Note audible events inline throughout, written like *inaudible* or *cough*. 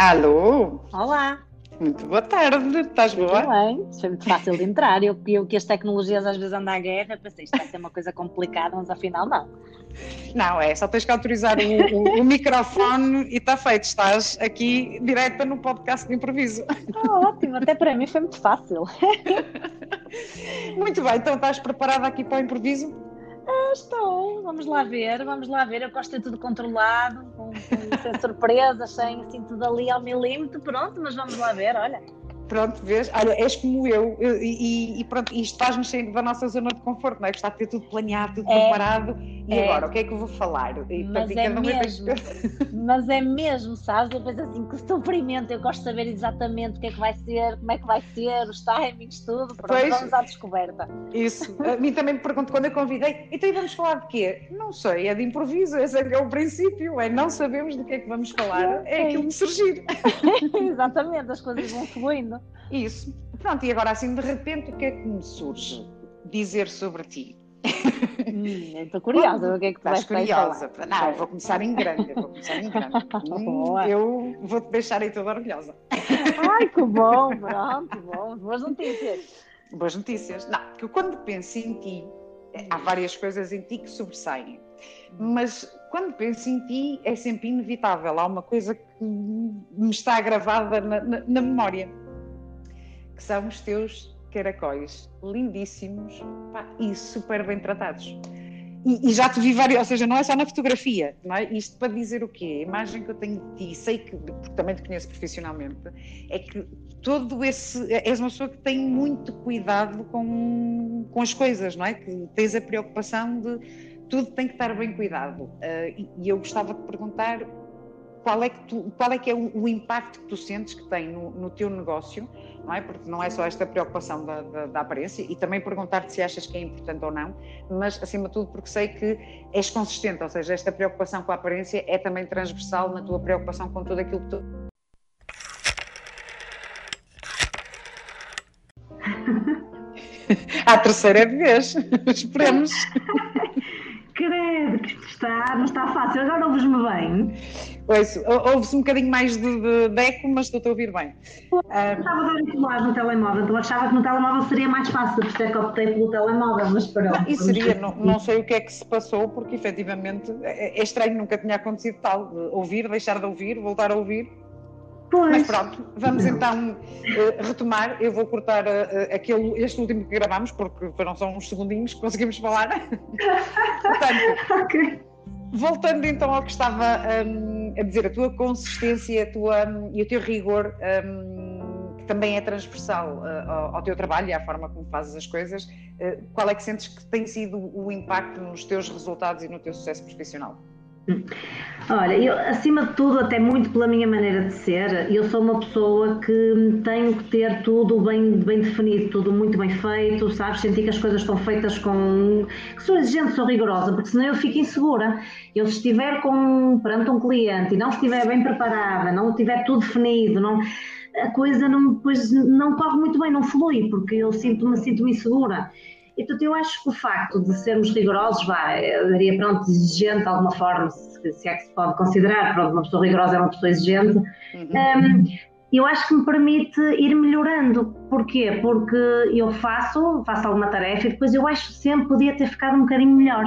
Alô? Olá. Muito boa tarde, estás boa? Tudo bem, foi muito fácil de entrar. Eu, eu que as tecnologias às vezes andam à guerra, pensei isto vai ser uma coisa complicada, mas afinal não. Não, é só tens que autorizar o, o, o microfone e está feito. Estás aqui direta no podcast de improviso. Oh, ótimo, até para mim foi muito fácil. *laughs* Muito bem, então estás preparada aqui para o improviso? Estou, vamos lá ver, vamos lá ver. Eu gosto de ter tudo controlado, com, com, sem *laughs* surpresas, sem assim tudo ali ao milímetro, pronto, mas vamos lá ver, olha. Pronto, vês? Olha, és como eu, e, e, pronto, isto faz-nos sair da nossa zona de conforto, não é? Gostar de ter tudo planeado, tudo é, preparado. E é, agora, o que é que eu vou falar? E, mas, portanto, é mesmo, mas é mesmo, sabes? Eu penso assim, que sofrimento, eu gosto de saber exatamente o que é que vai ser, como é que vai ser, os timings, tudo. Pronto, pois, vamos à descoberta. Isso. A mim também me pergunto quando eu convidei, então vamos falar de quê? Não sei, é de improviso, esse é, é o princípio, é não sabemos do que é que vamos falar, é, é aquilo que surgir. *laughs* exatamente, as coisas vão fluindo. Isso. Pronto, e agora assim, de repente, o que é que me surge dizer sobre ti? Hum, estou curiosa, o que é que tu vais curiosa? Falar? Não, vou começar em grande, vou começar em grande. *laughs* hum, eu vou-te deixar aí toda orgulhosa. Ai, que bom, pronto, bom. Boas notícias. Boas notícias. Não, porque quando penso em ti, há várias coisas em ti que sobressaem. Mas quando penso em ti, é sempre inevitável. Há uma coisa que me está gravada na, na, na memória que são os teus caracóis lindíssimos pá, e super bem tratados. E, e, já te vi várias, ou seja, não é só na fotografia, não é? Isto para dizer o quê? A imagem que eu tenho de ti, sei que, porque também te conheço profissionalmente, é que todo esse. És uma pessoa que tem muito cuidado com, com as coisas, não é? Que tens a preocupação de tudo tem que estar bem cuidado. Uh, e, e eu gostava de perguntar qual é que, tu, qual é, que é o, o, impacto que tu sentes que tem no, no, teu negócio, não é? Porque não é só esta preocupação da, da, da aparência e também perguntar-te se achas que é importante ou não, mas acima de tudo porque sei que és consistente, ou seja, esta preocupação com a aparência é também transversal na tua preocupação com tudo aquilo que tu. *laughs* a terceira vez, *laughs* esperemos. *laughs* Credo, que está, não está fácil, agora ouves-me bem. Ouve-se um bocadinho mais de, de, de eco, mas estou a ouvir bem. Eu estava a ver auriculares no telemóvel, então achava que no telemóvel seria mais fácil, por isso é que optei pelo telemóvel, mas pronto. E seria, não, não sei o que é que se passou, porque efetivamente é, é estranho, nunca tinha acontecido tal, ouvir, deixar de ouvir, voltar a ouvir. Pois. Mas pronto, vamos então uh, retomar. Eu vou cortar uh, aquele, este último que gravamos, porque foram só uns segundinhos que conseguimos falar. *laughs* Portanto, okay. Voltando então ao que estava um, a dizer, a tua consistência a tua, um, e o teu rigor, um, que também é transversal uh, ao, ao, teu trabalho e à forma como fazes as coisas, qual é que sentes que tem sido o impacto nos teus resultados e no teu sucesso profissional? Olha, eu, acima de tudo, até muito pela minha maneira de ser, eu sou uma pessoa que tenho que ter tudo bem, bem definido, tudo muito bem feito, sabes? Sentir que as coisas estão feitas com. que sou exigente, sou rigorosa, porque senão eu fico insegura. Eu, se estiver com, perante um cliente e não estiver bem preparada, não tiver tudo definido, não, a coisa não, depois não corre muito bem, não flui, porque eu sinto-me sinto insegura. Então, eu acho que o facto de sermos rigorosos, vá, eu diria, pronto, exigente de alguma forma, se, se é que se pode considerar, pronto, uma pessoa rigorosa é uma pessoa exigente, uhum. um, eu acho que me permite ir melhorando. Porquê? Porque eu faço, faço alguma tarefa e depois eu acho que sempre podia ter ficado um bocadinho melhor.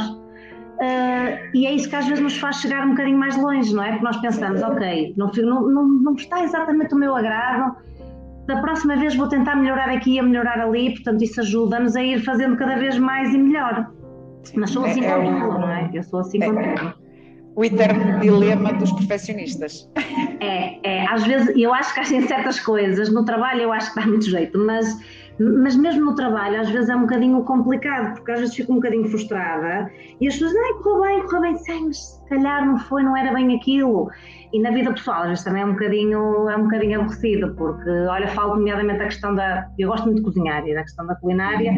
Uh, e é isso que às vezes nos faz chegar um bocadinho mais longe, não é? Porque nós pensamos, ok, não, não, não está exatamente o meu agrado, da próxima vez vou tentar melhorar aqui e melhorar ali, portanto isso ajuda-nos a ir fazendo cada vez mais e melhor. Mas sou assim é, com é, tudo, não é? Eu sou assim é, com tudo. O eterno dilema dos perfeccionistas. É, é, às vezes eu acho que há certas coisas, no trabalho eu acho que dá muito jeito, mas, mas mesmo no trabalho às vezes é um bocadinho complicado, porque às vezes fico um bocadinho frustrada e as pessoas, ai, correu bem, correu bem, sei, mas se calhar não foi, não era bem aquilo. E na vida pessoal, às vezes também é um bocadinho, é um bocadinho aborrecido, porque, olha, falo nomeadamente da questão da. Eu gosto muito de cozinhar e da questão da culinária.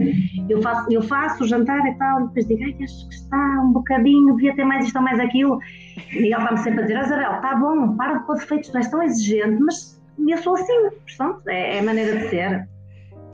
Eu faço, eu faço o jantar e tal, e depois digo, ai, acho que está um bocadinho, devia ter mais isto ou mais aquilo. E ele está-me sempre a dizer, oh, Isabel, está bom, para de pôr defeitos, tu és tão exigente, mas eu sou assim, portanto, é, é a maneira de ser.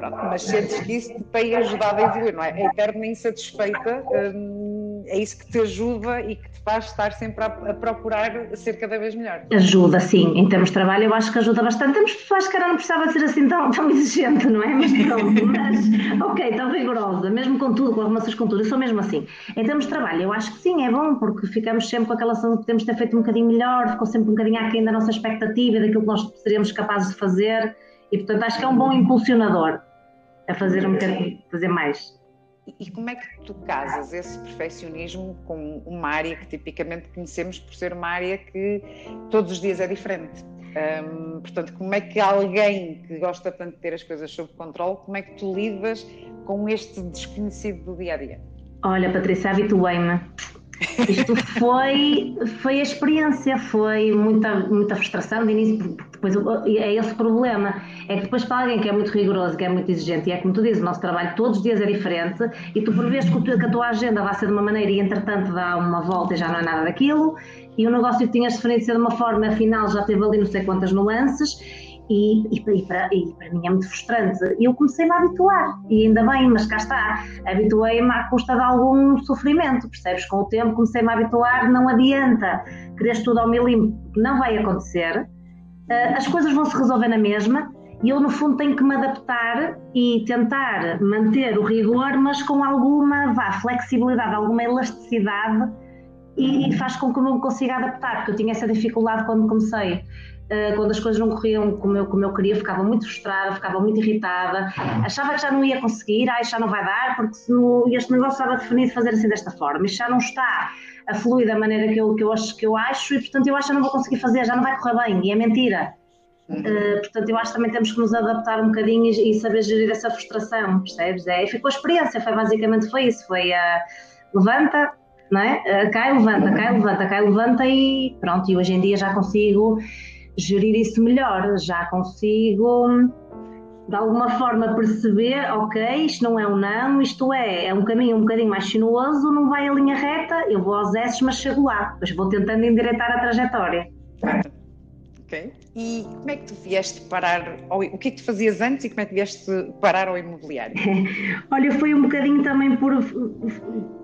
Pronto, mas sentes que isso te tem ajudado a evoluir, não é? A eterna insatisfeita. Hum é isso que te ajuda e que te faz estar sempre a, a, procurar ser cada vez melhor. Ajuda, sim. Em termos de trabalho, eu acho que ajuda bastante. Temos pessoas que não precisava ser assim tão, tão exigente, não é? Mas *laughs* pronto, mas ok, tão rigorosa, mesmo com tudo, com arrumações com tudo, eu sou mesmo assim. Em termos de trabalho, eu acho que sim, é bom, porque ficamos sempre com aquela sensação que temos ter feito um bocadinho melhor, ficou sempre um bocadinho aquém da nossa expectativa, daquilo que nós seríamos capazes de fazer, e portanto acho que é um bom impulsionador a fazer um bocadinho, fazer mais. E como é que tu casas esse perfeccionismo com uma área que tipicamente conhecemos por ser uma área que todos os dias é diferente? Um, portanto, como é que alguém que gosta tanto de ter as coisas sob controle, como é que tu lidas com este desconhecido do dia a dia? Olha, Patrícia, habituei-me. Isto foi, foi a experiência, foi muita, muita frustração de início, depois é esse o problema. É que depois para alguém que é muito rigoroso, que é muito exigente, e é como tu dizes, o nosso trabalho todos os dias é diferente, e tu prevês que a tua agenda vai ser de uma maneira e entretanto dá uma volta e já não é nada daquilo, e o negócio que tinhas definido ser de uma forma, afinal já teve ali não sei quantas nuances, e, e, e, para, e, para, mim é muito frustrante. E eu comecei-me a habituar, e ainda bem, mas cá está, habituei-me à custa de algum sofrimento, percebes? Com o tempo comecei-me a habituar, não adianta, querer tudo ao milímetro, não vai acontecer, uh, as coisas vão se resolver na mesma, e eu no fundo tenho que me adaptar e tentar manter o rigor, mas com alguma vá, flexibilidade, alguma elasticidade, e, faz com que eu me consiga adaptar, porque eu tinha essa dificuldade quando comecei quando as coisas não corriam como eu, como eu queria, ficava muito frustrada, ficava muito irritada, achava que já não ia conseguir, ah, já não vai dar, porque no, este negócio estava definido fazer assim desta forma, isto já não está a fluir da maneira que eu, que eu, acho, que eu acho, e portanto eu acho que não vou conseguir fazer, já não vai correr bem, e é mentira. Uh, portanto, eu acho que também temos que nos adaptar um bocadinho e, e saber gerir essa frustração, percebes? É, e ficou a experiência, foi basicamente foi isso, foi a uh, levanta, não é? Uh, cai, levanta, cai, levanta, cai, levanta e pronto, e hoje em dia já consigo gerir isso melhor, já consigo de alguma forma perceber, ok, isto não é um não, isto é, é um caminho um bocadinho mais sinuoso, não vai a linha reta, eu vou aos S, mas chego lá, depois vou tentando endireitar a trajetória. Ok. E como é que tu vieste parar, ou, o que é que tu fazias antes e como é que vieste parar ao imobiliário? *laughs* Olha, foi um bocadinho também por,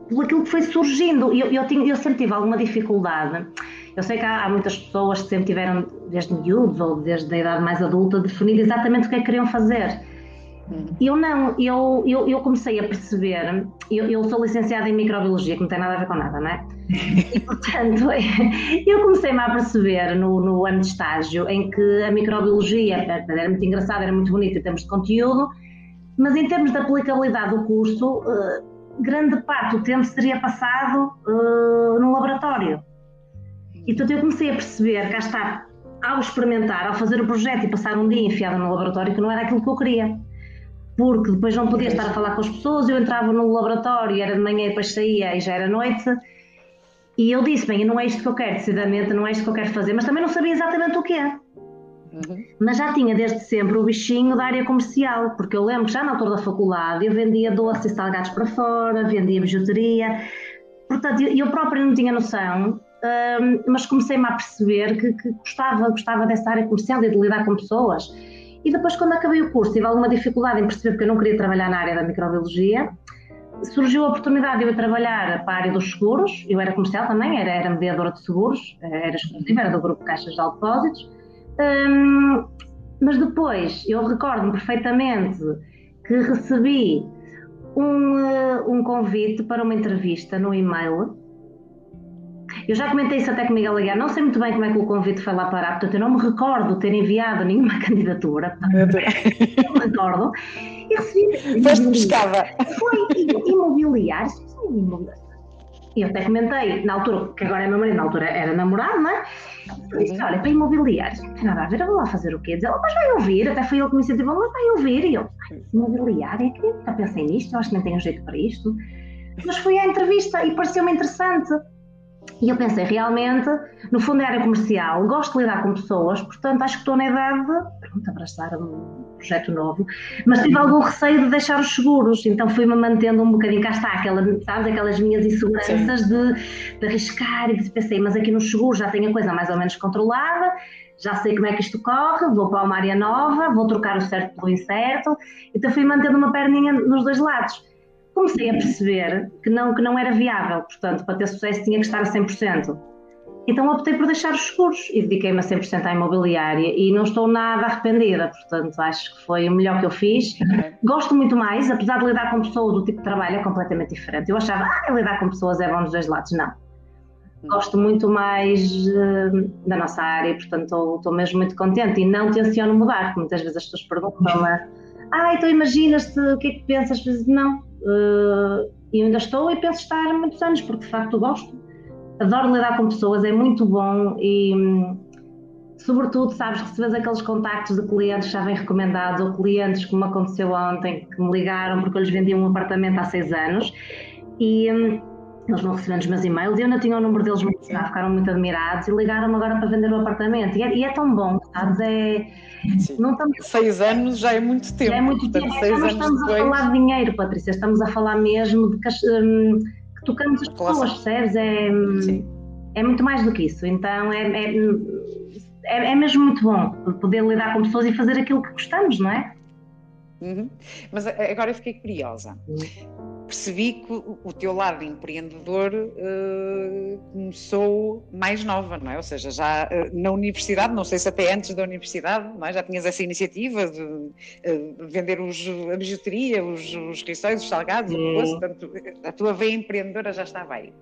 por aquilo que foi surgindo, eu, eu, tinha, eu sempre tive alguma dificuldade eu sei que há, há, muitas pessoas que sempre tiveram, desde miúdos ou desde a idade mais adulta, definido exatamente o que é que queriam fazer. Uhum. Eu não, eu, eu, eu, comecei a perceber, eu, eu, sou licenciada em microbiologia, que não tem nada a ver com nada, não é? *laughs* E portanto, *laughs* eu comecei-me a perceber no, no ano de estágio em que a microbiologia era muito engraçada, era muito bonita em termos de conteúdo, mas em termos de aplicabilidade do curso, eh, grande parte do tempo seria passado uh, no laboratório. E portanto eu comecei a perceber, cá está, ao experimentar, ao fazer o projeto e passar um dia enfiada no laboratório, que não era aquilo que eu queria. Porque depois não podia estar a falar com as pessoas, eu entrava no laboratório, era de manhã e depois saía e já era noite. E eu disse, bem, não é isto que eu quero, decididamente, não é isto que eu quero fazer, mas também não sabia exatamente o que é. Uhum. Mas já tinha desde sempre o bichinho da área comercial, porque eu lembro que já na altura da faculdade eu vendia doces e salgados para fora, vendia bijuteria, portanto eu, eu própria não tinha noção mas comecei-me a perceber que, que, gostava, gostava dessa área comercial e de lidar com pessoas. E depois, quando acabei o curso, tive alguma dificuldade em perceber porque eu não queria trabalhar na área da microbiologia. Surgiu a oportunidade de eu ir trabalhar para a área dos seguros. Eu era comercial também, era, era mediadora de seguros, era exclusiva, era do grupo Caixas de Depósitos. Um, mas depois, eu recordo-me perfeitamente que recebi um, eh, um convite para uma entrevista no e-mail eu já comentei isso até com Miguel Aguiar, não sei muito bem como é que o convite foi lá parar, portanto eu não me recordo ter enviado nenhuma *laughs* candidatura, não me recordo, e recebi... Foste pescada. Foi imobiliário, e eu até comentei, na altura, que agora é meu marido, na altura era namorado, não é? Eu disse, olha, para imobiliários, não tem nada a ver, eu vou lá fazer o quê? Dizer, oh, mas vai ouvir, até foi ele que me incentivou, mas vai ouvir, e eu, imobiliário, é que nunca pensei nisto, eu acho que nem tenho jeito para isto. Mas fui à entrevista e pareceu-me interessante. E eu pensei, realmente, no fundo é área comercial, gosto de lidar com pessoas, portanto acho que estou na idade de pronto, abraçar um projeto novo, mas tive algum receio de deixar os seguros, então fui-me mantendo um bocadinho, cá está, aquela, sabes, aquelas minhas inseguranças de, de, arriscar e de, pensei, mas aqui nos seguros já tenho a coisa mais ou menos controlada, já sei como é que isto corre, vou para uma área nova, vou trocar o certo pelo incerto, então fui mantendo uma perninha nos dois lados. Comecei a perceber que não, que não era viável, portanto, para ter sucesso tinha que estar a 100%. Então optei por deixar os seguros e dediquei-me a 100% à imobiliária e não estou nada arrependida, portanto acho que foi o melhor que eu fiz. Gosto muito mais, apesar de lidar com pessoas, do tipo de trabalho é completamente diferente. Eu achava, ah, lidar com pessoas é bom dos dois lados. Não. Gosto muito mais uh, da nossa área, portanto estou, estou mesmo muito contente e não tenciono mudar, porque muitas vezes as pessoas perguntam-me, ah, então imaginas-te, o que é que pensas? Não, uh, eu ainda estou e penso estar muitos anos, porque de facto gosto. Adoro lidar com pessoas, é muito bom e, sobretudo, sabes, recebes aqueles contactos de clientes já vêm recomendados ou clientes, como aconteceu ontem, que me ligaram porque eu lhes vendi um apartamento há seis anos. E hum, eles vão recebendo os meus e-mails e eu não tinha o número deles muito ficaram muito admirados e ligaram-me agora para vender o apartamento. E é, e é tão bom, sabes? É, não estamos... Seis anos já é muito tempo. Já é muito tempo. Portanto, seis não estamos depois... a falar de dinheiro, Patrícia, estamos a falar mesmo de que, hum, tocamos as pessoas, percebes? É, é muito mais do que isso. Então é, é, é, é, mesmo muito bom poder lidar com pessoas e fazer aquilo que gostamos, não é? Uhum. Mas agora eu fiquei curiosa. Uhum percebi que o teu lado empreendedor uh, começou mais nova, não é? Ou seja, já uh, na universidade, não sei se até antes da universidade, é? já tinhas essa iniciativa de uh, vender os, a bijuteria, os, os rissóis, os salgados, hum. portanto, a tua veia empreendedora já estava aí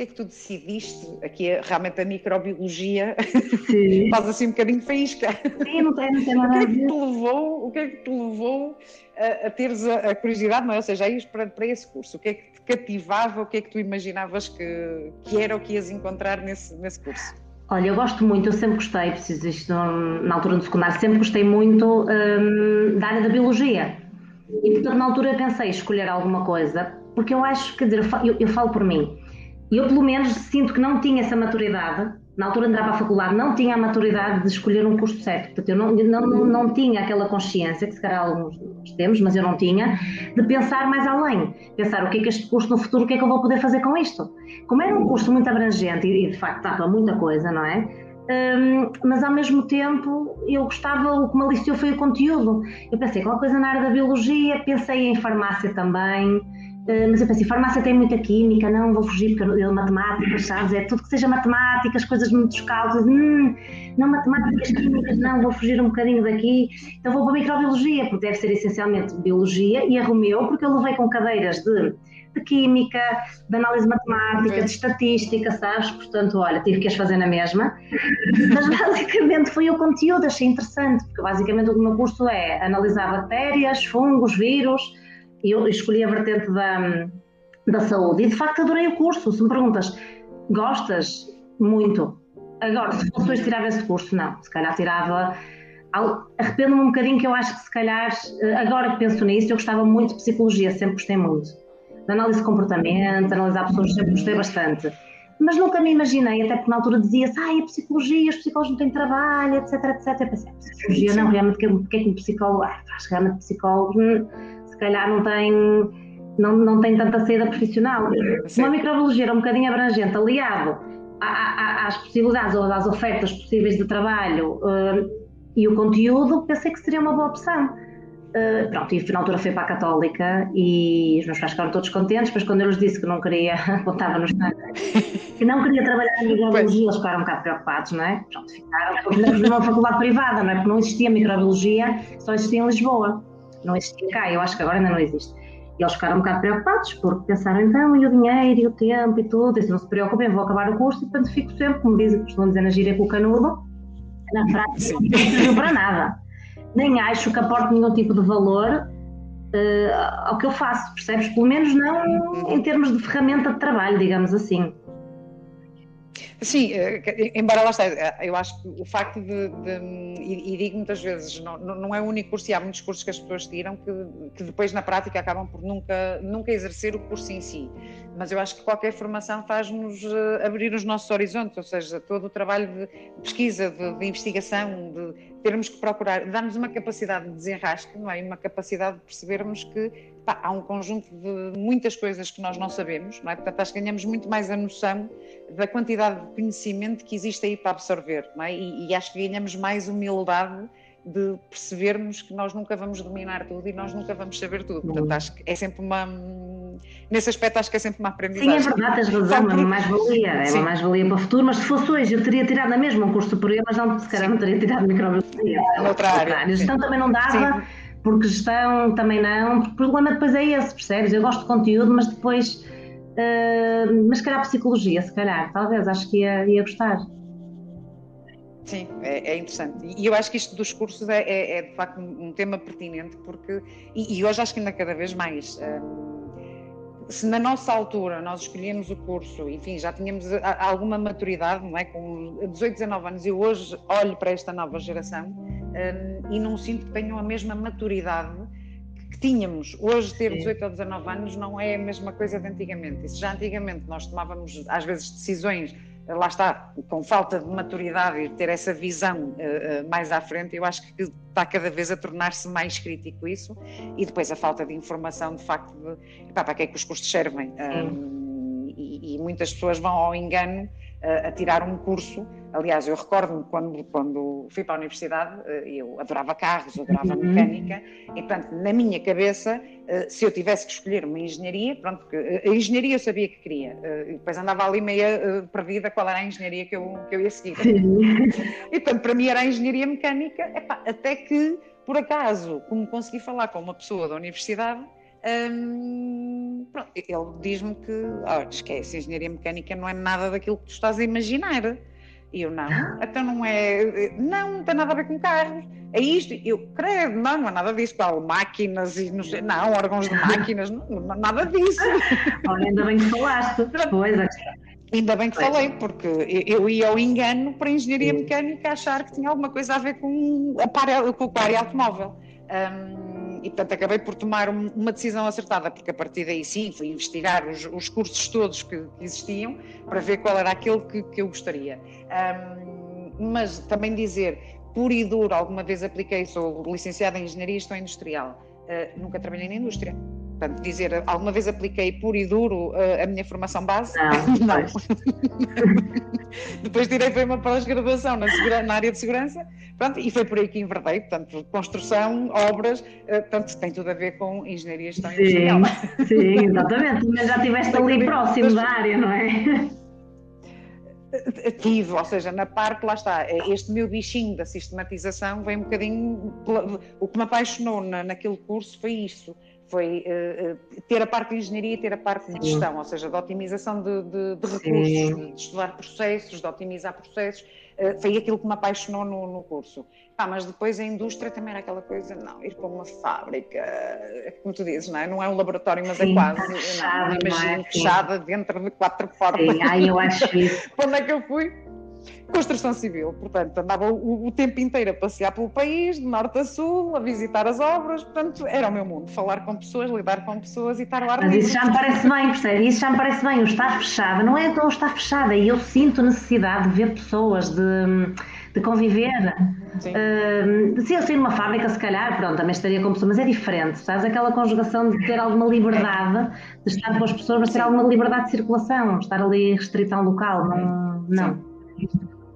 que é que tu decidiste, aqui é realmente a microbiologia *laughs* faz assim um bocadinho faísca. Sim, não tem, não tem nada o que é que te levou, o que é que te levou a, a teres a, a, curiosidade, não é? ou seja, a ir para, para esse curso? O que é que te cativava, o que é que tu imaginavas que, que era o que ias encontrar nesse, nesse curso? Olha, eu gosto muito, eu sempre gostei, preciso isto na altura do secundário, sempre gostei muito hum, da área da biologia. E portanto, na altura pensei escolher alguma coisa, porque eu acho, quer dizer, eu, eu falo por mim, eu, pelo menos, sinto que não tinha essa maturidade. Na altura de entrar para a faculdade, não tinha a maturidade de escolher um curso certo. Portanto, eu não, não, não, não tinha aquela consciência, que se calhar alguns temos, mas eu não tinha, de pensar mais além. Pensar o que é que este curso no futuro, o que é que eu vou poder fazer com isto. Como era um curso muito abrangente e, de facto dava muita coisa, não é? Um, mas ao mesmo tempo eu gostava, o que me aliciou foi o conteúdo. Eu pensei, qualquer coisa na área da biologia, pensei em farmácia também. Eh, mas eu pensei, farmácia tem muita química, não vou fugir porque eu matemáticas, sabes? É tudo que seja matemáticas, coisas muito cálculos, hum, não matemáticas, químicas, não, vou fugir um bocadinho daqui. Então vou para a microbiologia, porque deve ser essencialmente biologia, e arrumeu, porque eu levei com cadeiras de, de química, de análise matemática, de estatística, sabes? Portanto, olha, tive que as fazer na mesma. Mas basicamente foi o conteúdo, achei interessante, porque basicamente o meu curso é analisar bactérias, fungos, vírus eu escolhi a vertente da, da saúde. E de facto adorei o curso. Se me perguntas, gostas? Muito. Agora, se fosse hoje tirava esse curso, não. Se calhar tirava. Arrependo-me um bocadinho que eu acho que se calhar, agora que penso nisso, eu gostava muito de psicologia, sempre gostei muito. De análise de comportamento, analisar pessoas, sempre gostei bastante. Mas nunca me imaginei, até porque na altura dizia-se, ah, a psicologia, os psicólogos não têm trabalho, etc, etc. Eu pensei, psicologia não, realmente, o que é que um psicólogo, ah, realmente psicólogo, hum, calhar não tem, não, não tem tanta saída profissional. Sim. Uma microbiologia era um bocadinho abrangente, aliado às possibilidades ou às ofertas possíveis de trabalho uh, e o conteúdo, pensei que seria uma boa opção. Uh, pronto, e na altura fui para a Católica e os meus pais ficaram todos contentes, mas quando eu lhes disse que não queria, *laughs* apontava nos que não queria trabalhar em microbiologia, eles ficaram um bocado preocupados, não é? Pronto, ficaram numa faculdade privada, não é? Porque não existia microbiologia, só existia em Lisboa não existia cá, eu acho que agora ainda não existe. E eles ficaram um bocado preocupados, porque pensaram, então, e o dinheiro, e o tempo, e tudo, e se não se preocupem, vou acabar o curso, e portanto fico sempre, como dizem, costumam dizer na gíria com o canudo, na prática não serviu para nada. Nem acho que aporte nenhum tipo de valor uh, ao que eu faço, percebes? Pelo menos não em termos de ferramenta de trabalho, digamos assim. Sim, eh, embora lá está, eh, eu acho que o facto de, de e, digo muitas vezes, não, não é o único curso, e há muitos cursos que as pessoas tiram que, que depois na prática acabam por nunca, nunca exercer o curso em si. Mas eu acho que qualquer formação faz-nos eh, abrir os nossos horizontes, ou seja, todo o trabalho de pesquisa, de, de investigação, de termos que procurar, dar-nos uma capacidade de desenrasque, não é? uma capacidade de percebermos que pá, há um conjunto de muitas coisas que nós não sabemos, não é? Portanto, acho que ganhamos muito mais a noção da quantidade de conhecimento que existe aí para absorver, não é? E, e acho que ganhamos mais humildade de percebermos que nós nunca vamos dominar tudo e nós nunca vamos saber tudo. Portanto, acho que é sempre uma. Nesse aspecto, acho que é sempre uma aprendizagem. Sim, é verdade, tens razão, é uma mais-valia, é uma mais-valia para o futuro, mas se fosse hoje, eu teria tirado na mesma um curso superior, mas não, se calhar não teria tirado microbiologia. Noutra área. Gestão também não dava, sim. porque gestão também não, porque o problema depois é esse, percebes? Eu gosto de conteúdo, mas depois. Uh, mas se calhar psicologia, se calhar, talvez, acho que ia, ia gostar. Sim, é, é, interessante. E eu acho que isto dos cursos é, é, é de facto um, tema pertinente, porque. E, e, hoje acho que ainda cada vez mais. Um, se na nossa altura nós escolhemos o curso, enfim, já tínhamos alguma maturidade, não é? Com 18, 19 anos, eu hoje olho para esta nova geração e não sinto que tenham a mesma maturidade tínhamos. Hoje, ter 18 ou 19 anos não é a mesma coisa de antigamente. Se já antigamente nós tomávamos, às vezes, decisões lá está, com falta de maturidade e ter essa visão uh, mais à frente, eu acho que está cada vez a tornar-se mais crítico isso, e depois a falta de informação, de facto, de para que é que os custos servem. Um, e, e, muitas pessoas vão ao engano uh, a tirar um curso Aliás, eu recordo-me quando, quando fui para a universidade, eh, eu adorava carros, adorava uhum. mecânica, e portanto, na minha cabeça, eh, se eu tivesse que escolher uma engenharia, pronto, a engenharia eu sabia que queria, eh, e depois andava ali meia perdida qual era a engenharia que eu, que eu ia seguir. E portanto, para mim era a engenharia mecânica, epá, até que, por acaso, como consegui falar com uma pessoa da universidade, hum, pronto, ele diz-me que, oh, esquece, engenharia mecânica não é nada daquilo que tu estás a imaginar. E eu, não, então não é, não, não tem nada a ver com carros, é isto. Eu, credo, não, não é nada disso, qual, máquinas e não sei, não, órgãos de máquinas, não, não nada disso. *laughs* Olha, ainda bem que falaste, pois é. Ainda bem que falei, porque eu ia ao engano para a engenharia mecânica achar que tinha alguma coisa a ver com, a com a área automóvel. E, portanto, acabei por tomar uma decisão acertada, porque a partir daí sim, fui investigar os, os cursos todos que, que, existiam para ver qual era aquele que, que eu gostaria. Um, mas também dizer, por e duro, alguma vez apliquei, sou licenciada em Engenharia e Gestão Industrial, uh, nunca trabalhei na indústria. Portanto, dizer, alguma vez apliquei puro e duro uh, a minha formação base? Não. *laughs* não. *laughs* Depois tirei foi uma pós-graduação na, na, área de segurança, pronto, e foi por aí que enverdei, portanto, construção, obras, uh, portanto, tem tudo a ver com engenharia gestão sim, industrial. Sim, exatamente, mas já estiveste ali próximo da área, não é? Tive, ou seja, na parte, lá está, este meu bichinho da sistematização vem um bocadinho. O que me apaixonou na, naquele curso foi isso foi uh, ter a parte de engenharia e ter a parte de gestão, ou seja, de otimização de, de, de recursos, de, de, estudar processos, de otimizar processos. Uh, foi aquilo que me apaixonou no, no curso. Ah, mas depois a indústria também era aquela coisa, não, ir para uma fábrica, como tu dizes, não é? Não é um laboratório, mas é Sim, é quase. Fechado, não, imagino, fechada dentro de quatro portas. Sim, eu acho isso. *laughs* Quando é que eu fui? Construção civil, portanto, andava o, o, tempo inteiro a passear pelo país, de norte a sul, a visitar as obras, portanto, era o meu mundo, falar com pessoas, lidar com pessoas e estar lá. Mas isso já me parece bem, percebe? Isso já me parece bem, o estar fechada, não é que o estar fechada, e eu sinto necessidade de ver pessoas, de, de conviver. Sim. Uh, se eu sair numa fábrica, se calhar, pronto, também estaria com pessoas, mas é diferente, sabes? Aquela conjugação de ter alguma liberdade, de estar com as pessoas, mas ter alguma liberdade de circulação, estar ali restrição local, não. não.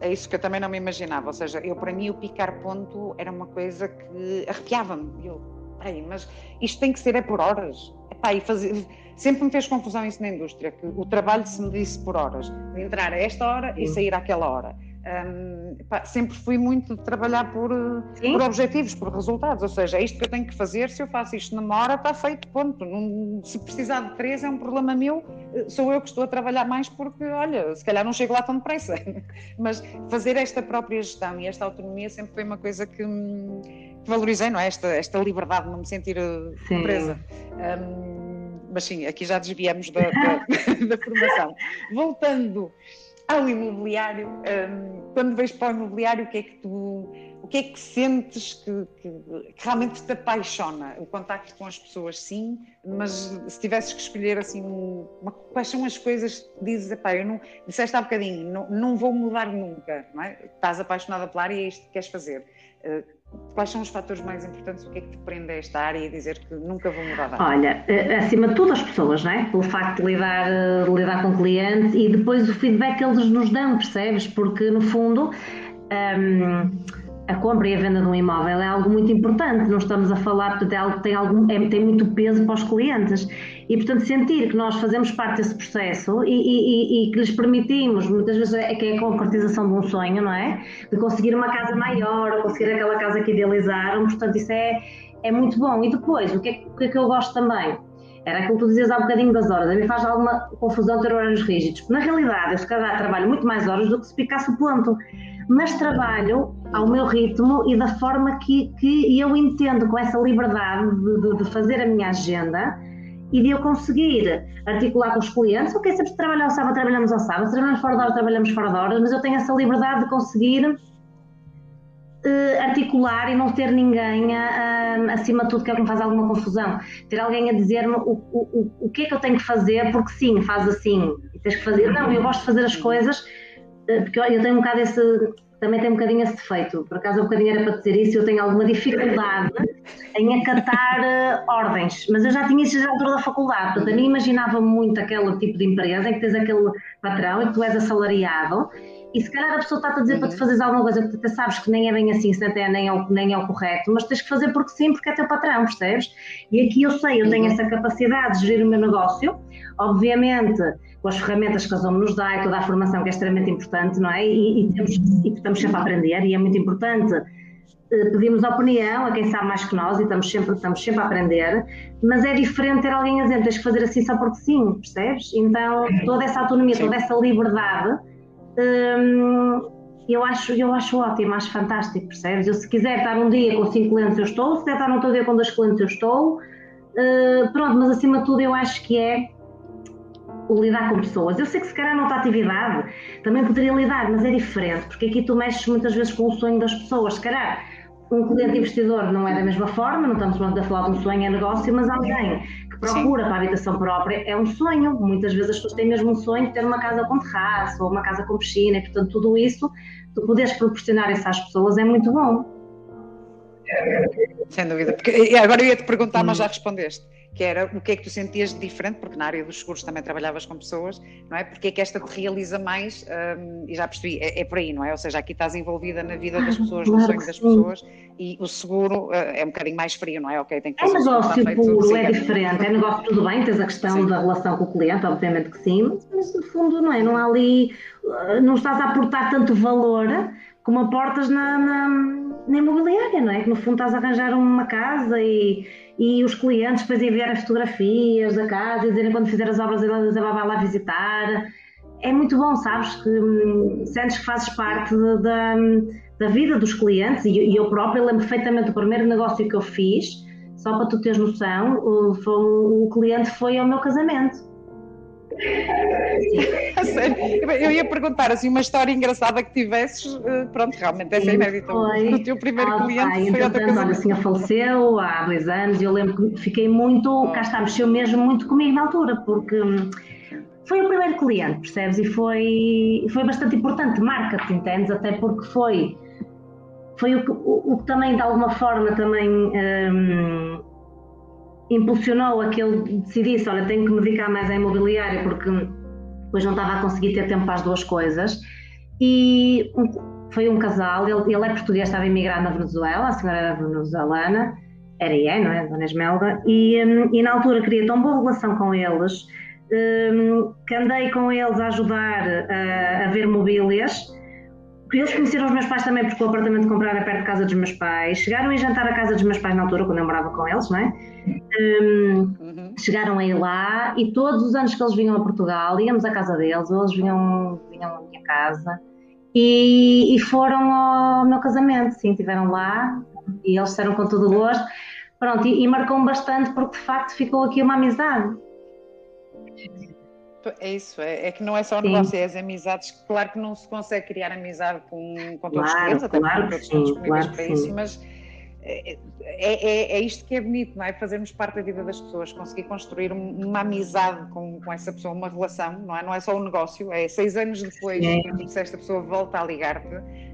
É isso que eu também não me imaginava. Ou seja, eu para mim o picar ponto era uma coisa que arrepiava-me. Eu, peraí, mas isto tem que ser é por horas. Epá, e fazer, sempre me fez confusão isso na indústria, que o trabalho se me disse por horas. De entrar a esta hora e sair àquela hora. Um, pá, sempre fui muito de trabalhar por, por, objetivos, por resultados, ou seja, é isto que eu tenho que fazer, se eu faço isto numa hora, está feito, ponto. Não, se precisar de três é um problema meu, eh, sou eu que estou a trabalhar mais porque, olha, se calhar não chego lá tão depressa. *laughs* Mas fazer esta própria gestão e esta autonomia sempre foi uma coisa que, que valorizei, não é? Esta, esta liberdade, não me sentir eh, sim. presa. Um, mas sim, aqui já desviamos da, da, *laughs* da formação. Voltando ao imobiliário, um, quando vais para o imobiliário, o que é que tu, o que é que sentes que, que, que, realmente te apaixona? O contacto com as pessoas, sim, mas se tivesses que escolher assim, uma, quais são as coisas que dizes, epá, eu não, disseste há bocadinho, não, não vou mudar nunca, não é? Estás apaixonada pela área e é isto que queres fazer. Uh, Quais são os fatores mais importantes? O que é que te prende a esta área e dizer que nunca vou mudar de área? Olha, eh, acima de tudo as pessoas, não é? Pelo facto de lidar, de lidar com clientes e depois o feedback que eles nos dão, percebes? Porque no fundo um, a compra e a venda de um imóvel é algo muito importante, não estamos a falar, portanto, é algo que tem, algum, é, tem muito peso para os clientes. E, portanto, sentir que nós fazemos parte desse processo e, e, e, que lhes permitimos, muitas vezes é que é a concretização de um sonho, não é? De conseguir uma casa maior, conseguir aquela casa que idealizaram, portanto, isso é, é muito bom. E depois, o que, é, o que é que eu gosto também? Era aquilo que tu dizias há um bocadinho das horas. A mim faz alguma confusão ter horários rígidos. Na realidade, eu se calhar trabalho muito mais horas do que se picasse o ponto mas trabalho ao meu ritmo e da forma que, que eu entendo com essa liberdade de, de, fazer a minha agenda e de eu conseguir articular com os clientes. Ok, sempre trabalhar ao sábado, trabalhamos ao sábado, trabalhamos fora de horas, trabalhamos fora de horas, mas eu tenho essa liberdade de conseguir uh, articular e não ter ninguém uh, acima de tudo que é o que me faz alguma confusão. Ter alguém a dizer-me o, o, o que é que eu tenho que fazer, porque sim, faz assim, tens que fazer. Não, eu gosto de fazer as coisas eh, porque eu tenho um bocado esse, também tenho um bocadinho esse defeito, por acaso um bocadinho era para dizer isso, eu tenho alguma dificuldade em acatar uh, ordens, mas eu já tinha isso já na altura da faculdade, portanto a mim imaginava muito aquele tipo de empresa em que tens aquele patrão e que tu és assalariado e se calhar a pessoa está a dizer uhum. para te fazeres alguma coisa que tu até sabes que nem é bem assim, se até nem é, o, nem é o correto, mas tens que fazer porque sim, porque é teu patrão, percebes? E aqui eu sei, eu tenho uhum. essa capacidade de gerir o meu negócio, obviamente com as ferramentas que a Zoom nos dá e toda a formação que é extremamente importante, não é? E, e, temos, e estamos sempre a aprender e é muito importante eh, pedimos opinião a quem sabe mais que nós e estamos sempre, estamos sempre a aprender, mas é diferente ter alguém a dizer tens que fazer assim só porque sim, percebes? Então toda essa autonomia, toda essa liberdade hum, eu acho, eu acho ótimo, acho fantástico, percebes? Eu se quiser estar um dia com cinco clientes eu estou, se quiser estar outro dia com dois clientes eu estou, uh, pronto, mas acima de tudo eu acho que é o lidar com pessoas. Eu sei que se calhar noutra atividade também poderia lidar, mas é diferente, porque aqui tu mexes muitas vezes com o sonho das pessoas. Se calhar um cliente investidor não é da mesma forma, não estamos a falar de um sonho, é negócio, mas alguém que procura Sim. para a habitação própria é um sonho. Muitas vezes as pessoas têm mesmo um sonho de ter uma casa com terraço ou uma casa com piscina, e portanto tudo isso, tu poderes proporcionar isso às pessoas é muito bom. Sem dúvida. Porque, agora eu ia te perguntar, mas já respondeste que era o que é que tu sentias de diferente, porque na área dos seguros também trabalhavas com pessoas, não é? Porque é que esta te realiza mais, um, e já percebi, é, é, por aí, não é? Ou seja, aqui estás envolvida na vida das pessoas, no sonho das pessoas, e o seguro uh, é um bocadinho mais frio, não é? Ok, tem que É negócio puro, é diferente, é negócio tudo bem, tens a questão sim. da relação com o cliente, obviamente que sim, mas, mas no fundo não é, não há ali, uh, não estás a aportar tanto valor como aportas na, na, na imobiliária, não é? Que no fundo estás a arranjar uma casa e e os clientes depois enviarem fotografias da casa e dizerem quando fizer as obras Isabel vai lá visitar. É muito bom, sabes, que hum, sentes que fazes parte da, da vida dos clientes e, eu própria lembro perfeitamente do primeiro negócio que eu fiz, só para tu teres noção, o, o, o cliente foi ao meu casamento *laughs* eu ia perguntar assim uma história engraçada que tivesses, eh, pronto, realmente essa é inédita. O teu primeiro ah, cliente pai, foi outra coisa. A senhora faleceu há dois anos e eu lembro que fiquei muito, oh. cá está, mexeu mesmo muito comigo na altura, porque hum, foi o primeiro cliente, percebes? E foi, foi bastante importante, marca-te, entendes? Até porque foi, foi o que, o, o que também de alguma forma também. Hum, impulsionou a que eu decidisse, olha, tenho que me dedicar mais à imobiliária porque depois não estava a conseguir ter tempo para as duas coisas. E foi um casal, ele, ele é português, estava imigrado na Venezuela, a senhora era venezuelana, era e é, não é? Dona Esmelda, e, um, e na altura queria tão boa relação com eles um, que andei com eles a ajudar a, a ver mobílias eles conheceram os meus pais também porque o apartamento compraram perto de casa dos meus pais. Chegaram a jantar a casa dos meus pais na altura, quando eu morava com eles, não é? Um, uhum. Chegaram a ir lá e todos os anos que eles vinham a Portugal, íamos à casa deles, ou eles vinham, vinham à minha casa e, e foram ao meu casamento, sim, estiveram lá e eles disseram com todo o gosto. Pronto, e, e marcou-me bastante porque de facto ficou aqui uma amizade. É isso, é, é, que não é só o negócio, é as amizades. Claro que não se consegue criar amizade com, com todos claro, os clientes, até claro porque todos estão disponíveis claro para isso, mas é, é, é, isto que é bonito, não é? Fazermos parte da vida das pessoas, conseguir construir uma amizade com, com essa pessoa, uma relação, não é? Não é só um negócio, é seis anos depois que se esta pessoa volta a ligar-te,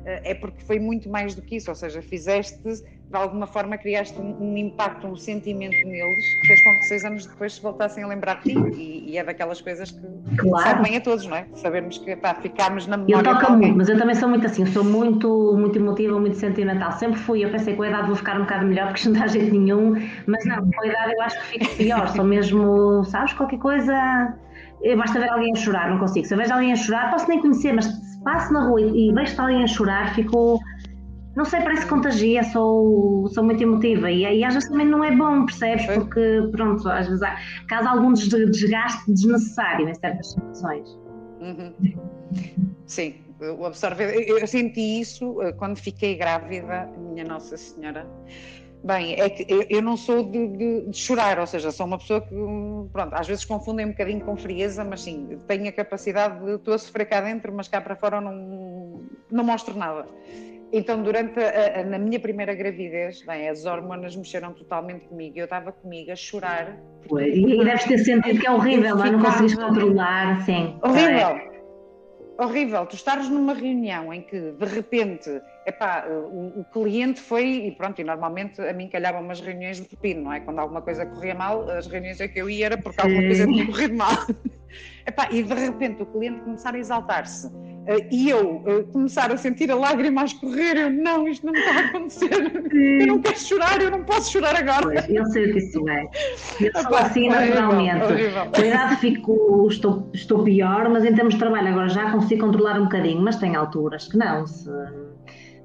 é porque foi muito mais do que isso, ou seja, fizeste de alguma forma criaste um, um, impacto, um sentimento neles que fez com que seis anos depois se voltassem a lembrar de ti e, e é daquelas coisas que claro. sabe bem a todos, não é? Sabermos que pá, ficámos na memória. Eu toco muito, mas eu também sou muito assim, sou muito, muito emotiva, muito sentimental. Sempre fui, eu pensei que com a idade vou ficar um bocado melhor porque *laughs* não dá jeito nenhum, mas não, com a idade eu acho que fico pior, sou mesmo, sabes, qualquer coisa. Basta ver alguém a chorar, não consigo. Se eu vejo alguém a chorar, posso nem conhecer, mas se passo na rua e, e vejo alguém a chorar, fico não sei, parece que contagia, sou, sou muito emotiva e, e às vezes também não é bom, percebes? Porque, pronto, às vezes há, causa algum desgaste desnecessário em certas situações. Uhum. Sim, o absorver. Eu senti isso eh, quando fiquei grávida, minha Nossa Senhora. Bem, é que eu, eu não sou de, de, de, chorar, ou seja, sou uma pessoa que, pronto, às vezes confundem um bocadinho com frieza, mas sim, tenho a capacidade de estou a sofrer cá dentro, mas cá para fora não, não mostro nada. Então, durante a, a, na minha primeira gravidez, bem, as hormonas mexeram totalmente comigo. Eu estava comigo a chorar. E deves ter sentido que é horrível, mas não consegues controlar, sim. Horrível. Horrível. Tu estares numa reunião em que, de repente, epá, o, o cliente foi, e pronto, e normalmente a mim calhavam umas reuniões de pepino, não é? Quando alguma coisa corria mal, as reuniões é que eu ia era porque alguma coisa tinha corrido mal. *laughs* epá, e de repente o cliente começar a exaltar-se e eu uh, começar a sentir a lágrima a escorrer, eu não, isto não me está a acontecer, eu não quero chorar, eu não posso chorar agora. Pois, eu sei o que isso é. Eu sou assim naturalmente. Com a idade fico, estou, estou pior, mas em termos de trabalho agora já consigo controlar um bocadinho, mas tem alturas que não. Se...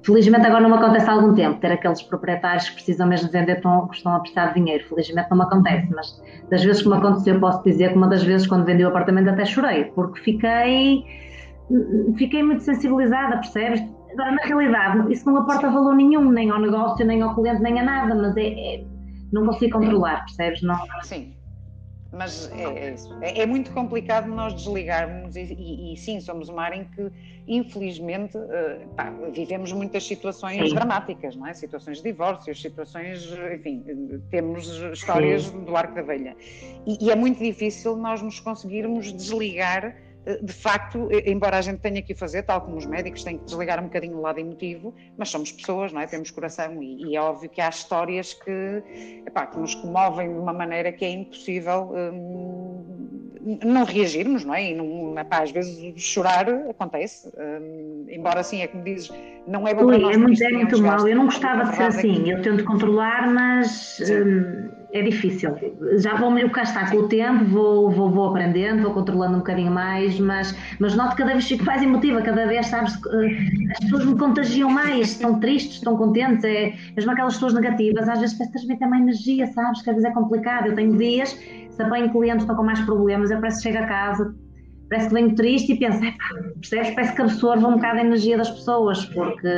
Felizmente agora não me acontece há algum tempo, ter aqueles proprietários que precisam mesmo de vender estão, estão a precisar de dinheiro. Felizmente não me acontece, mas das vezes que me aconteceu, posso dizer que uma das vezes quando vendi o apartamento até chorei, porque fiquei fiquei muito sensibilizada, percebes? Agora, na realidade, isso não aporta valor nenhum, nem ao negócio, nem ao cliente, nem a nada, mas é, é não consigo controlar, percebes? Não... Sim, mas é, é isso. É, é, muito complicado nós desligarmos, e, e, e, sim, somos uma área em que, infelizmente, uh, pá, vivemos muitas situações sim. dramáticas, não é? Situações de divórcios, situações, enfim, temos histórias sim. do arco da velha. E, e é muito difícil nós nos conseguirmos desligar de facto, embora a gente tenha que fazer, tal como os médicos têm que desligar um bocadinho o lado emotivo, mas somos pessoas, não é? Temos coração e, e é óbvio que há histórias que, epá, que nos comovem de uma maneira que é impossível hum, não reagirmos, não é? E não, epá, às vezes chorar acontece, hum, embora assim é como dizes, não é bom Ui, para nós. É muito, é muito mal, eu não gostava de ser assim, é que... eu tento controlar, mas é difícil. Já vou me cá está com o tempo, vou, vou, vou aprendendo, vou controlando um bocadinho mais, mas, mas noto que cada vez fico mais emotiva, cada vez, sabes, eh, as pessoas me contagiam mais, estão tristes, estão contentes, é, mesmo aquelas pessoas negativas, às vezes transmitem uma energia, sabes, que às vezes é complicado. Eu tenho dias, se apanho clientes estão com mais problemas, eu parece que chego a casa, parece que venho triste e penso, percebes? Parece que absorvo um bocado a energia das pessoas, porque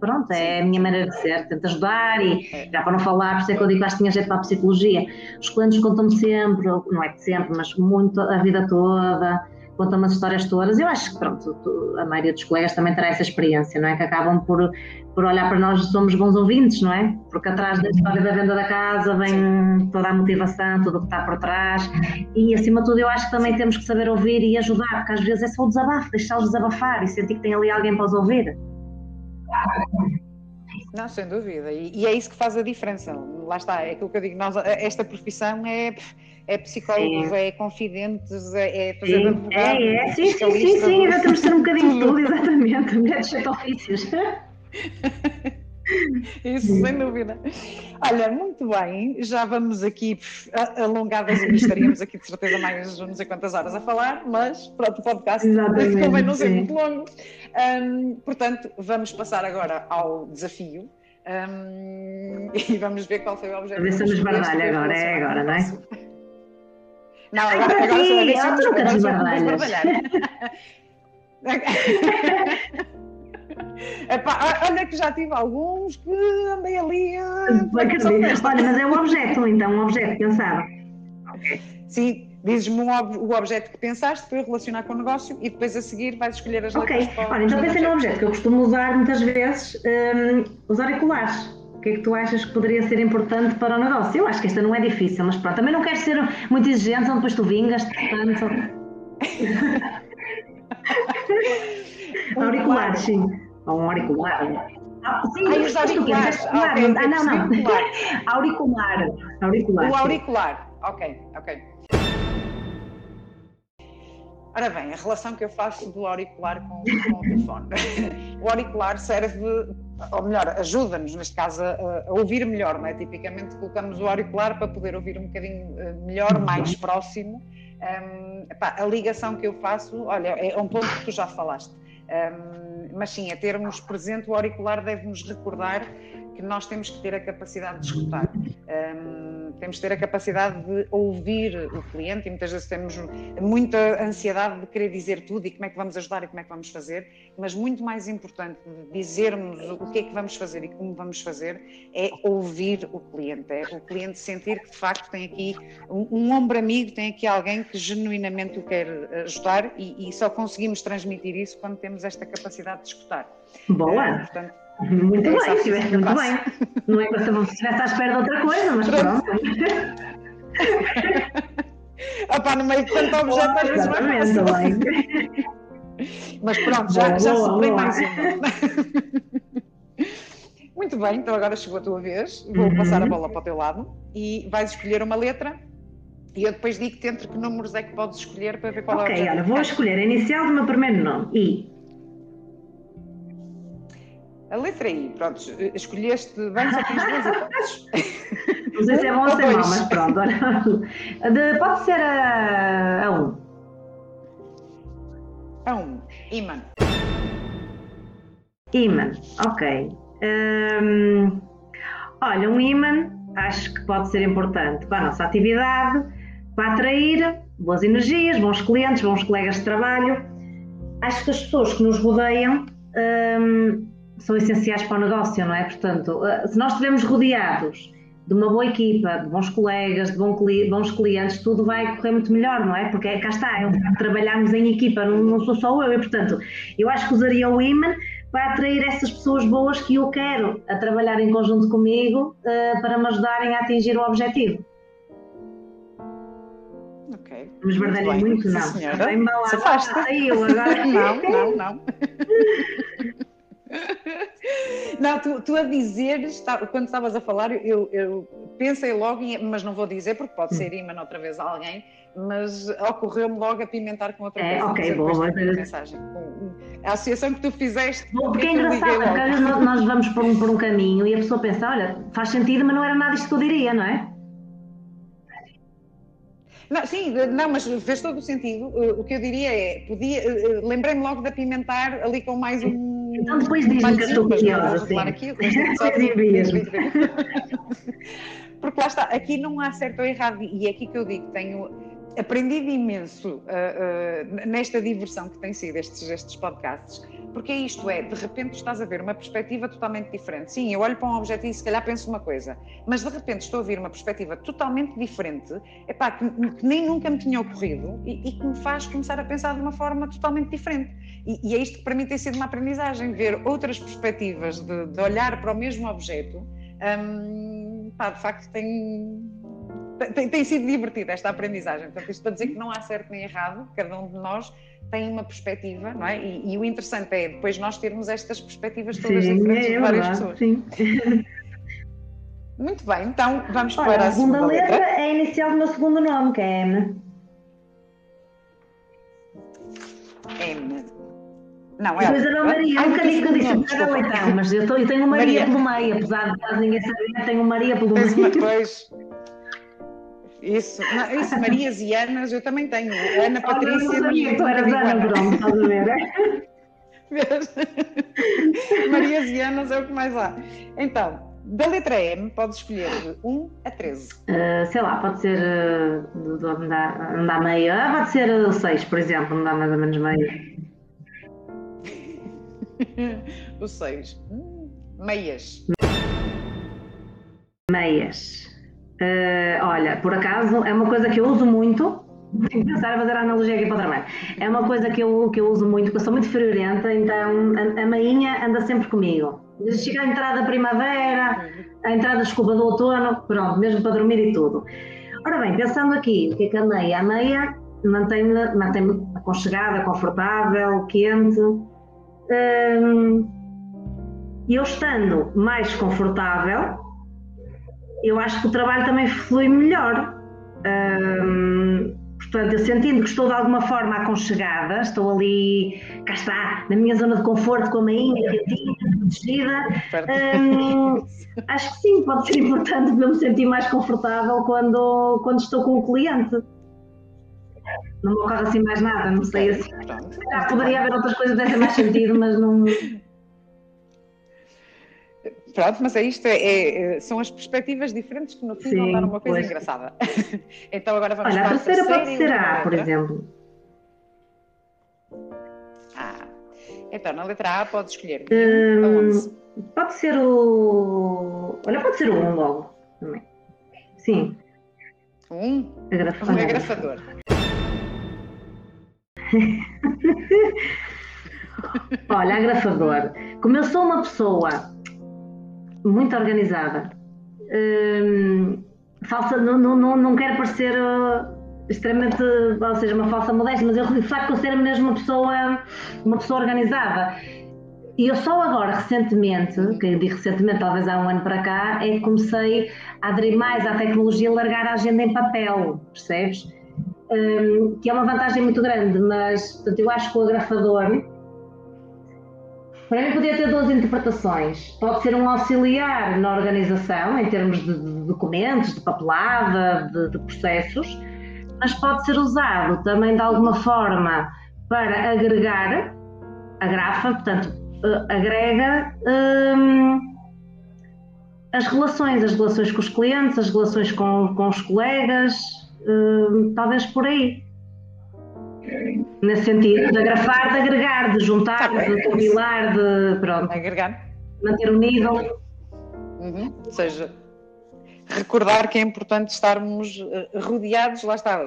pronto, é a minha maneira de ser, tento ajudar e já para não falar, por isso é que eu digo que acho que tinha jeito para a psicologia. Os clientes contam-me sempre, não é que sempre, mas muito a vida toda, contam-me as histórias todas. Eu acho que pronto, a maioria dos colegas também terá essa experiência, não é? Que acabam por por olhar para nós somos bons ouvintes, não é? Porque atrás da história da venda da casa vem toda a motivação, tudo o que está por trás e acima de tudo eu acho que também temos que saber ouvir e ajudar, porque às vezes é só o desabafo, deixá-los desabafar e sentir que tem ali alguém para os ouvir. Não, sem dúvida, e, e, é isso que faz a diferença. Lá está, é aquilo que eu digo, nós, esta profissão é, é psicólogos, é confidentes, é, é fazer sim, advogado. É, é, sim, sim, sim, sim, ainda temos de ser um bocadinho de *laughs* tudo, exatamente, mulheres de ofícios. *laughs* Isso, sem dúvida. Olha, muito bem, já vamos aqui alongadas e estaríamos aqui de certeza mais não sei quantas horas a falar, mas pronto, o podcast convém *laughs* não ser muito longo. Um, portanto, vamos passar agora ao desafio um, e vamos ver qual foi o objetivo. Nos bardalha agora, é agora, não é? Não, agora, agora sou a ver se nos bardalhar. Epá, olha que já tive alguns que andei ali. A... Olha, mas é um objeto, então, um objeto pensado. Sim, dizes-me o objeto que pensaste para eu relacionar com o negócio e depois a seguir vais escolher as letras. Ok, olha, então pensei num objeto que eu costumo usar muitas vezes, um, os auriculares. O que é que tu achas que poderia ser importante para o negócio? Eu acho que esta não é difícil, mas pronto, também não quero ser muito exigente, senão depois tu vingas, portanto. *laughs* Auriculares, sim. Ou um auricular. Ah, sim, Ai, os auriculares. Ah, okay, ah, não, não. *laughs* Auricular. Auricular. O auricular. Ok, ok. Ora bem, a relação que eu faço do auricular com, com o telefone. *laughs* o auricular serve, ou melhor, ajuda-nos, neste caso, a, a, ouvir melhor, não é? Tipicamente colocamos o auricular para poder ouvir um bocadinho eh, melhor, mais próximo. Um, epá, a ligação que eu faço, olha, é um ponto que tu já falaste. Um, mas sim, a termos presente o auricular deve-nos recordar que nós temos que ter a capacidade de escutar. Um, temos que ter a capacidade de ouvir o cliente e muitas vezes temos muita ansiedade de querer dizer tudo e como é que vamos ajudar e como é que vamos fazer, mas muito mais importante de dizermos o que é que vamos fazer e como vamos fazer é ouvir o cliente, é o cliente sentir que de facto tem aqui um, um ombro amigo, tem aqui alguém que genuinamente o quer ajudar e, e só conseguimos transmitir isso quando temos esta capacidade de escutar. Boa! Uh, portanto, muito é bem, estiveste muito bem. Não é que você estivesse à espera de outra coisa, mas pronto. *laughs* Opá, no meio de tanto objeto às vezes vai bem. *laughs* Mas pronto, já, boa, já sobrei mais uma. *laughs* Muito bem, então agora chegou a tua vez. Vou uhum. passar a bola para o teu lado e vais escolher uma letra e eu depois digo-te entre que números é que podes escolher para ver qual okay, é o Ok, olha, vou escolher a inicial do meu primeiro nome. I. A letra I, pronto, escolheste bem, só tens duas hipóteses. Não sei se é bom ou se é mau, mas pronto. De, pode ser a, a 1. Um. A 1, um. Iman. Iman, ok. Um, olha, um imã acho que pode ser importante para a nossa atividade, para atrair boas energias, bons clientes, bons colegas de trabalho. Acho que as pessoas que nos rodeiam um, são essenciais para o negócio, não é? Portanto, eh, se nós estivermos rodeados de uma boa equipa, de bons colegas, de bons clientes, tudo vai correr muito melhor, não é? Porque cá está, é trabalharmos em equipa, não, não sou só eu, e portanto, eu acho que usaria o Iman para atrair essas pessoas boas que eu quero a trabalhar em conjunto comigo uh, para me ajudarem a atingir o objetivo. Ok. Mas verdade muito, não. Sim, senhora. Bem Aí eu agora. não, não, não. *laughs* *laughs* Não, tu, tu a dizeres, quando estavas a falar, eu, eu pensei logo, em, mas não vou dizer porque pode ser imã outra vez a alguém, mas ocorreu-me logo a pimentar com outra é, Ok, boa. Mensagem. A associação que tu fizeste. Bom, porque é, engraçado, porque às vezes nós vamos por um, por um caminho e a pessoa pensa: olha, faz sentido, mas não era nada isto que eu diria, não é? Não, sim, não, mas fez todo o sentido. O que eu diria é, podia, eh, eh, lembrei-me logo de apimentar ali com mais um então depois diz-me que eu estou *laughs* curiosa. *laughs* Porque lá está, aqui não há certo ou errado, e é aqui que eu digo, tenho aprendido imenso uh, uh, nesta diversão que tem sido estes, estes podcasts, porque isto é, de repente estás a ver uma perspectiva totalmente diferente. Sim, eu olho para um objeto e se calhar penso uma coisa, mas de repente estou a ver uma perspectiva totalmente diferente, epá, que, que nem nunca me tinha ocorrido e, e, que me faz começar a pensar de uma forma totalmente diferente. E, e é isto que para mim tem sido uma aprendizagem, ver outras perspectivas de, de olhar para o mesmo objeto. Um, pá, de facto tem, tem, tem, sido divertida esta aprendizagem. Portanto, isto para dizer que não há certo nem errado, cada um de nós tem uma perspectiva, não é? E, e o interessante é depois nós termos estas perspectivas todas sim, diferentes é de várias pessoas. Sim. *laughs* Muito bem, então vamos Olha, para a segunda, segunda letra. letra. É a inicial do meu segundo nome, que é M. M. Não, é. Depois era Maria, um bocadinho que eu disse, era então, mas eu, tô, eu tenho Maria, Maria pelo meio, apesar de quase ninguém saber, tenho Maria pelo meio. Pois, isso, não, isso, Marias e Anas, eu também tenho. Ana Patrícia. Oh, Maria, tu eras Ana, pronto, estás a ver? *laughs* Marias e Anas é o que mais há. Então, da letra M, podes escolher de 1 a 13. Uh, sei lá, pode ser. Uh, não, dá, não dá meio. Ah, pode ser uh, 6, por exemplo, não dá mais ou menos meio. *laughs* o 6. Hum, meias. Meias. Uh, olha, por acaso, é uma coisa que eu uso muito. *laughs* Tenho que pensar a fazer a analogia aqui para o trabalho. É uma coisa que eu, que eu uso muito, porque eu sou muito friorenta, então a, a mainha anda sempre comigo. Chega a entrada da primavera, a entrada da escova do outono, pronto, mesmo para dormir e tudo. Ora bem, pensando aqui, o que é que a meia? A meia mantém-me mantém aconchegada, confortável, quente. Hum, E eu estando mais confortável, eu acho que o trabalho também flui melhor. Hum, portanto, eu sentindo que estou de alguma forma aconchegada, estou ali, cá está, na minha zona de conforto, com a mainha quentinha, protegida, hum, acho que sim, pode ser importante para eu me sentir mais confortável quando, quando estou com o cliente. Não me ocorre assim mais nada, não sei assim. Já poderia haver outras coisas que dessem mais sentido, mas não. Pronto, mas é isto, é, é, são as perspectivas diferentes que no fim Sim, vão dar uma coisa pois. engraçada. *laughs* então agora vamos Olha, para a terceira pode ser A, por exemplo. Ah, então na letra A pode escolher. Hum, pode ser o. Olha, pode ser o 1 logo também. Sim. Um? Agrafador. Um agrafador. *laughs* Olha, agrafador. Como eu sou uma pessoa muito organizada, hum, falsa, não, não, não quero parecer uh, extremamente, ou seja, uma falsa modéstia, mas eu de facto considero-me mesmo uma pessoa, uma pessoa organizada. E eu só agora, recentemente, que eu digo recentemente, talvez há um ano para cá, é que comecei a aderir mais à tecnologia, largar a agenda em papel, percebes? um, que é uma vantagem muito grande, mas portanto, eu acho que o agrafador para mim podia ter duas interpretações. Pode ser um auxiliar na organização, em termos de, documentos, de papelada, de, de, processos, mas pode ser usado também de alguma forma para agregar, agrafa, portanto, uh, agrega um, as relações, as relações com os clientes, as relações com, com os colegas, Hum, talvez por aí. Nesse sentido, de agrafar, de agregar, de juntar, tá de compilar, de pronto. Agregar. Manter o nível. Uhum. Ou seja, recordar que é importante estarmos eh, rodeados, lá está,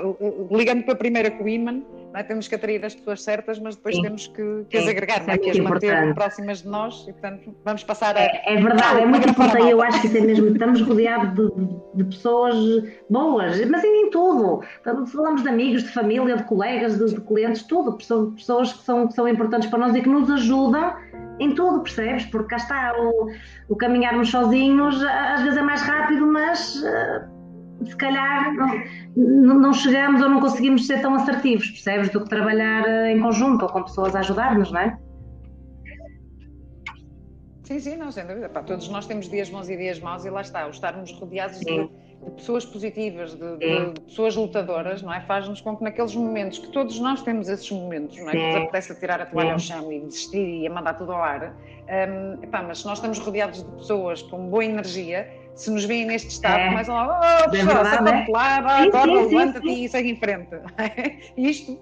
ligando para a primeira com o imã, é? temos que atrair as pessoas certas, mas depois Sim. temos que, que as agregar, é? que as manter próximas de nós e, portanto, vamos passar a. É, é verdade, é muito importante. Eu acho que isso é mesmo, estamos rodeados de, de, pessoas boas, mas em tudo. Falamos de amigos, de família, de colegas, de, de clientes, tudo. Pessoas que são, que são importantes para nós e que nos ajudam em tudo, percebes? Porque cá está, o, o caminharmos sozinhos às vezes é mais rápido, mas uh, se calhar não, não, chegamos ou não conseguimos ser tão assertivos, percebes? Do que trabalhar eh, em conjunto ou com pessoas a ajudar-nos, não é? Sim, sim, não, sem dúvida. Pá, todos nós temos dias bons e dias maus e lá está, o estarmos rodeados de de pessoas positivas, de, de, de pessoas lutadoras, não é? Faz-nos com que naqueles momentos, que todos nós temos esses momentos, não é? Que nos apetece a tirar a toalha ao chão e desistir e a mandar tudo ao ar. Um, epá, mas se nós estamos rodeados de pessoas com boa energia, se nos veem neste estado, é. começam lá, oh, pessoal, é senta-te lá, agora levanta-te e segue em frente. *laughs* Isto,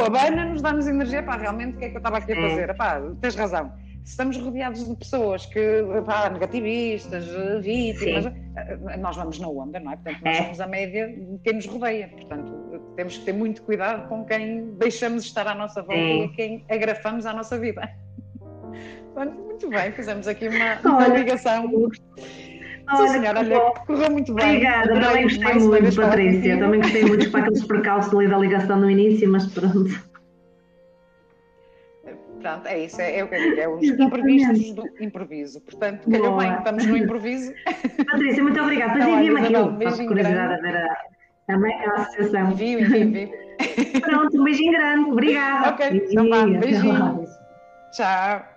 oh, a Bana nos dá-nos energia, pá, realmente o que é que eu estava aqui a é. fazer? Epá, tens razão estamos rodeados de pessoas que, pá, negativistas, vítimas, Sim. Eh, nós vamos na onda, não é? Portanto, nós é. somos a média de quem nos rodeia. Portanto, temos que ter muito cuidado com quem deixamos estar à nossa volta Sim. e quem agrafamos à nossa vida. *laughs* Portanto, muito bem, fizemos aqui uma, uma ligação. Sim, senhora, olha, correu muito bem. Obrigada, também gostei muito, Patrícia. Também gostei muito para aqueles percalços ali da ligação no início, mas pronto. Pronto, é isso, é, é o que eu digo, é os imprevistos do improviso. Portanto, calhou bem, estamos no improviso. *laughs* Patrícia, muito obrigada. Depois então, envia-me aquilo, um curiosidade a ver a, a, a associação. Envio, envio, envio. *laughs* Pronto, um beijinho grande, obrigada. Ok, então vá, beijinho. Tchau.